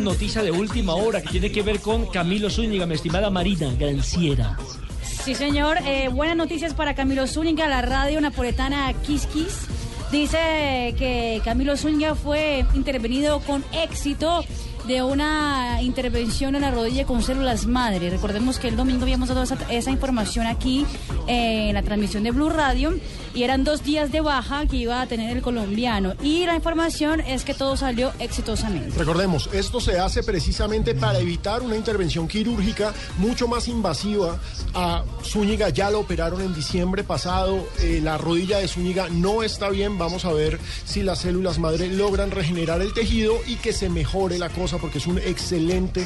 Noticia de última hora que tiene que ver con Camilo Zúñiga, mi estimada Marina Granciera. Sí, señor. Eh, buenas noticias para Camilo Zúñiga, la radio napoletana Kiss. Dice que Camilo Zúñiga fue intervenido con éxito de una intervención en la rodilla con células madre. Recordemos que el domingo habíamos dado esa, información aquí eh, en la transmisión de Blue Radio y eran dos días de baja que iba a tener el colombiano. Y la información es que todo salió exitosamente. Recordemos, esto se hace precisamente para evitar una intervención quirúrgica mucho más invasiva. A Zúñiga ya lo operaron en diciembre pasado. Eh, la rodilla de Zúñiga no está bien. Vamos a ver si las células madre logran regenerar el tejido y que se mejore la cosa porque es un excelente